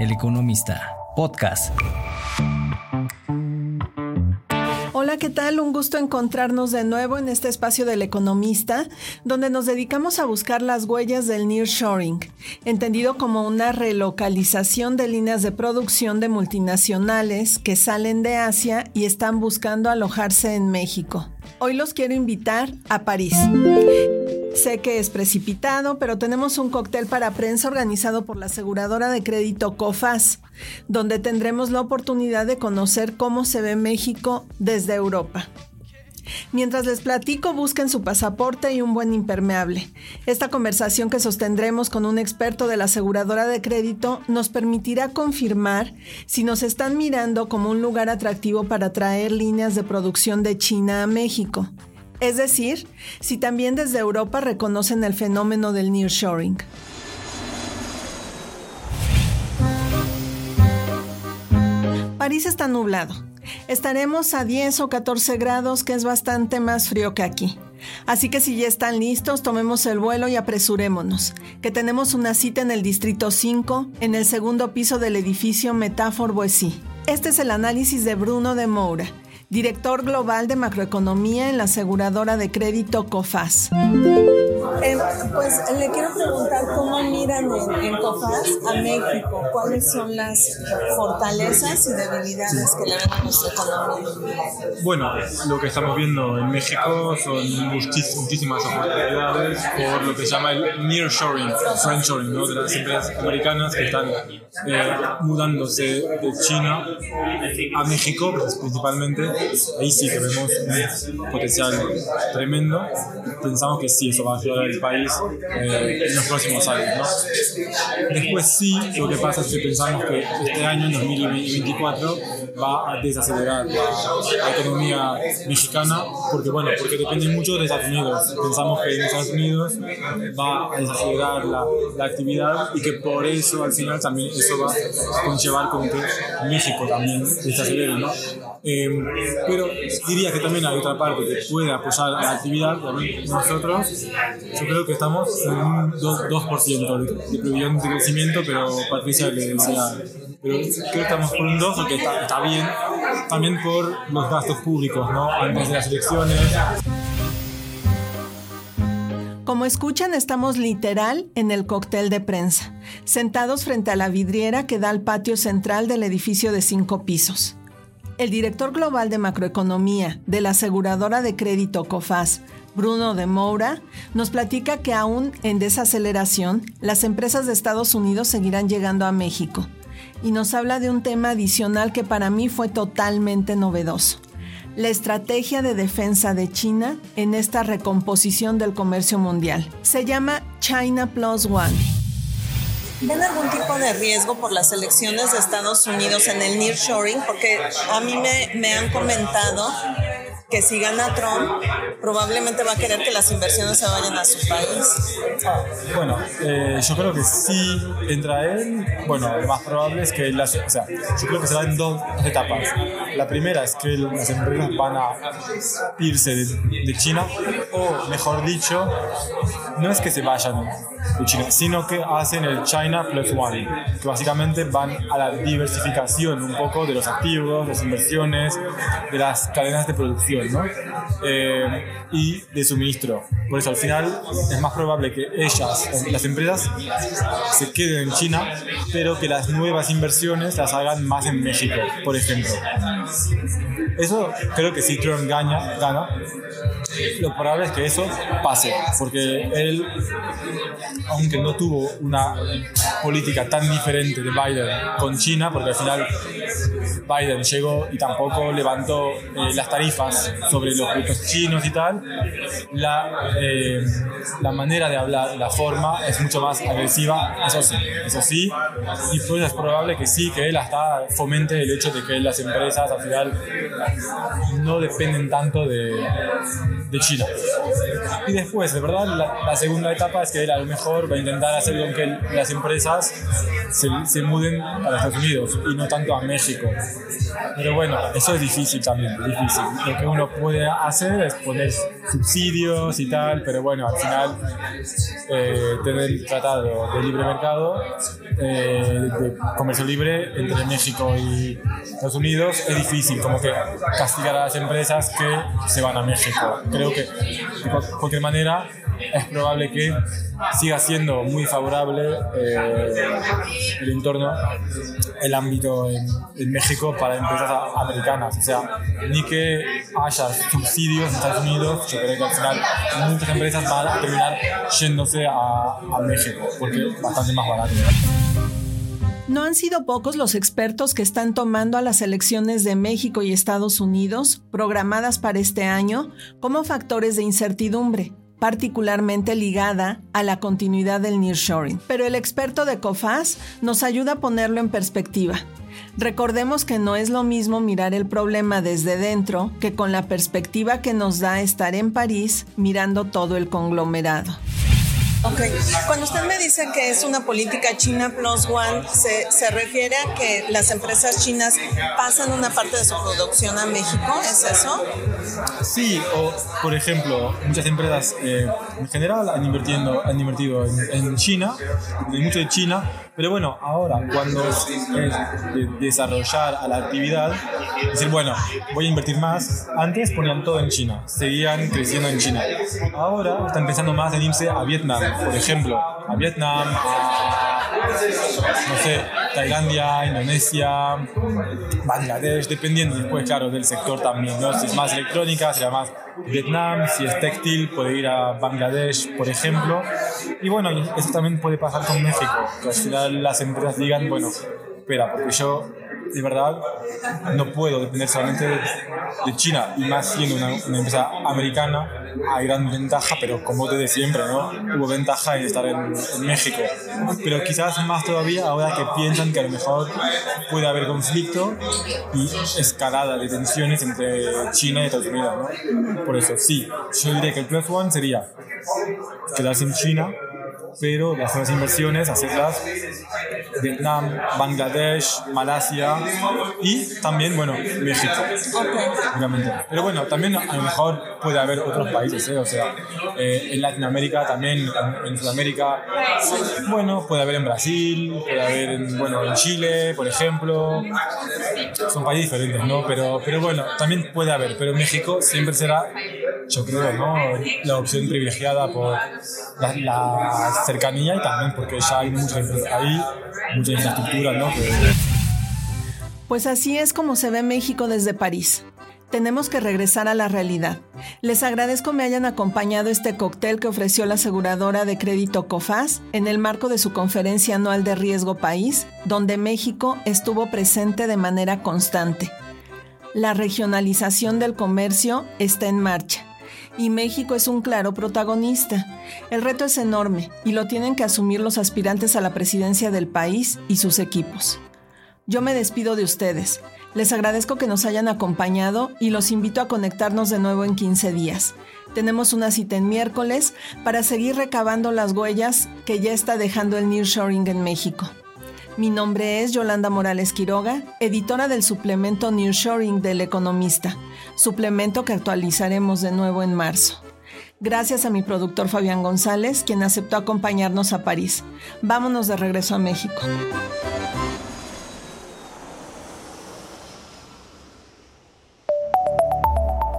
El Economista, podcast. Hola, ¿qué tal? Un gusto encontrarnos de nuevo en este espacio del economista, donde nos dedicamos a buscar las huellas del nearshoring, entendido como una relocalización de líneas de producción de multinacionales que salen de Asia y están buscando alojarse en México. Hoy los quiero invitar a París. Sé que es precipitado, pero tenemos un cóctel para prensa organizado por la aseguradora de crédito COFAS, donde tendremos la oportunidad de conocer cómo se ve México desde Europa. Mientras les platico, busquen su pasaporte y un buen impermeable. Esta conversación que sostendremos con un experto de la aseguradora de crédito nos permitirá confirmar si nos están mirando como un lugar atractivo para traer líneas de producción de China a México es decir, si también desde Europa reconocen el fenómeno del nearshoring. París está nublado. Estaremos a 10 o 14 grados, que es bastante más frío que aquí. Así que si ya están listos, tomemos el vuelo y apresurémonos, que tenemos una cita en el Distrito 5, en el segundo piso del edificio Metafor Boissy. Este es el análisis de Bruno de Moura, director global de macroeconomía en la aseguradora de crédito COFAS. Eh, pues le quiero preguntar cómo miran en, COFAS a México, cuáles son las fortalezas y debilidades que le ven a nuestra economía. Bueno, lo que estamos viendo en México son muchísimas oportunidades por lo que se llama el nearshoring, friendshoring, ¿no? de las empresas americanas que están eh, mudándose de China a México principalmente ahí sí que vemos un potencial tremendo. Pensamos que sí, eso va a al país eh, en los próximos años. ¿no? Después sí, lo que pasa es que pensamos que este año, en 2024, va a desacelerar la, economía mexicana, porque bueno, porque depende mucho de Estados Unidos. Pensamos que en Estados Unidos va a desacelerar la, la actividad y que por eso al final también eso va a conllevar con que México también desacelere, ¿no? Eh, pero diría que también hay otra parte que puede apoyar la actividad. Nosotros, yo creo que estamos en un 2%, de, previsión de crecimiento, pero Patricia le decía, pero creo que estamos por un 2, que está, está bien, también por los gastos públicos, ¿no? Antes de las elecciones. Como escuchan, estamos literal en el cóctel de prensa, sentados frente a la vidriera que da al patio central del edificio de cinco pisos. El director global de macroeconomía de la aseguradora de crédito COFAS, Bruno de Moura, nos platica que aún en desaceleración, las empresas de Estados Unidos seguirán llegando a México. Y nos habla de un tema adicional que para mí fue totalmente novedoso. La estrategia de defensa de China en esta recomposición del comercio mundial. Se llama China Plus One ¿Ven algún tipo de riesgo por las elecciones de Estados Unidos en el nearshoring? Porque a mí me, me han comentado que si gana Trump, probablemente va a querer que las inversiones se vayan a su país. Bueno, eh, yo creo que sí entra él. Bueno, lo más probable es que las, o sea, yo creo que se en dos, etapas. La primera es que las empresas van a irse de, de China, o mejor dicho, no es que se vayan de China, sino que hacen el China Plus One, que básicamente van a la diversificación un poco de los activos, las inversiones, de las cadenas de producción. Eh, y de suministro. Por eso al final es más probable que ellas, las empresas, se queden en China, pero que las nuevas inversiones las hagan más en México, por ejemplo. Eso creo que si Trump gana, gana lo probable es que eso pase, porque él, aunque no tuvo una política tan diferente de Biden con China, porque al final Biden llegó y tampoco levantó eh, las tarifas sobre los productos chinos y tal, la, eh, la manera de hablar, la forma es mucho más agresiva, eso sí, eso sí, y pues es probable que sí, que él hasta fomente el hecho de que las empresas al final no dependen tanto de, de China. Y después, de verdad, la, segunda etapa es que él a lo mejor va a intentar hacer con que las empresas se, se muden a Estados Unidos y no tanto a México. Pero bueno, eso es difícil también, difícil. Lo que uno puede hacer es poner subsidios y tal, pero bueno, al final eh, tener el tratado de libre mercado, eh, de comercio libre entre México y Estados Unidos es difícil, como que castigar a las empresas que se van a México. Creo que de cualquier manera es probable que siga siendo muy favorable eh, el entorno, el ámbito en, en, México para empresas americanas. O sea, ni que haya subsidios en Estados Unidos, yo creo que al final muchas empresas van a terminar yéndose a, a México porque es bastante más barato. No han sido pocos los expertos que están tomando a las elecciones de México y Estados Unidos, programadas para este año, como factores de incertidumbre particularmente ligada a la continuidad del nearshoring. Pero el experto de COFAS nos ayuda a ponerlo en perspectiva. Recordemos que no es lo mismo mirar el problema desde dentro que con la perspectiva que nos da estar en París mirando todo el conglomerado. Ok, cuando usted me dice que es una política China Plus One, ¿se, ¿se, refiere a que las empresas chinas pasan una parte de su producción a México? ¿Es eso? Sí, o por ejemplo, muchas empresas eh, en general han, invirtiendo, han invertido en, en China, en mucho de China, pero bueno, ahora cuando es, de desarrollar a la actividad, decir, bueno, voy a invertir más, antes ponían todo en China, seguían creciendo en China. Ahora están pensando más en irse a Vietnam, por ejemplo, a Vietnam, a, no sé, Tailandia, Indonesia, Bangladesh, dependiendo después, claro, del sector también, ¿no? Si es más electrónica, será más Vietnam, si es textil, puede ir a Bangladesh, por ejemplo. Y bueno, eso también puede pasar con México, que al final las empresas digan, bueno, espera, porque yo de verdad no puedo depender solamente de, China y más siendo una, una, empresa americana hay gran ventaja pero como desde siempre no hubo ventaja en estar en, en, México pero quizás más todavía ahora que piensan que a lo mejor puede haber conflicto y escalada de tensiones entre China y Estados Unidos ¿no? por eso sí yo diría que el plus one sería quedarse en China pero las nuevas inversiones hacerlas Vietnam, Bangladesh, Malasia y también, bueno, México. Obviamente. Pero bueno, también a lo mejor puede haber otros países, ¿eh? o sea, eh, en Latinoamérica también, en, en, Sudamérica, bueno, puede haber en Brasil, puede haber en, bueno, en Chile, por ejemplo. Son países diferentes, ¿no? Pero, pero bueno, también puede haber, pero México siempre será, yo creo, ¿no? La opción privilegiada por la, cercanía y también porque ya hay mucha infraestructura, ¿no? Pues así es como se ve México desde París. Tenemos que regresar a la realidad. Les agradezco me hayan acompañado este cóctel que ofreció la aseguradora de crédito COFAS en el marco de su conferencia anual de riesgo país, donde México estuvo presente de manera constante. La regionalización del comercio está en marcha y México es un claro protagonista. El reto es enorme y lo tienen que asumir los aspirantes a la presidencia del país y sus equipos. Yo me despido de ustedes. Les agradezco que nos hayan acompañado y los invito a conectarnos de nuevo en 15 días. Tenemos una cita en miércoles para seguir recabando las huellas que ya está dejando el nearshoring en México. Mi nombre es Yolanda Morales Quiroga, editora del suplemento Nearshoring del Economista, suplemento que actualizaremos de nuevo en marzo. Gracias a mi productor Fabián González, quien aceptó acompañarnos a París. Vámonos de regreso a México.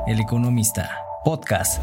El Economista, podcast.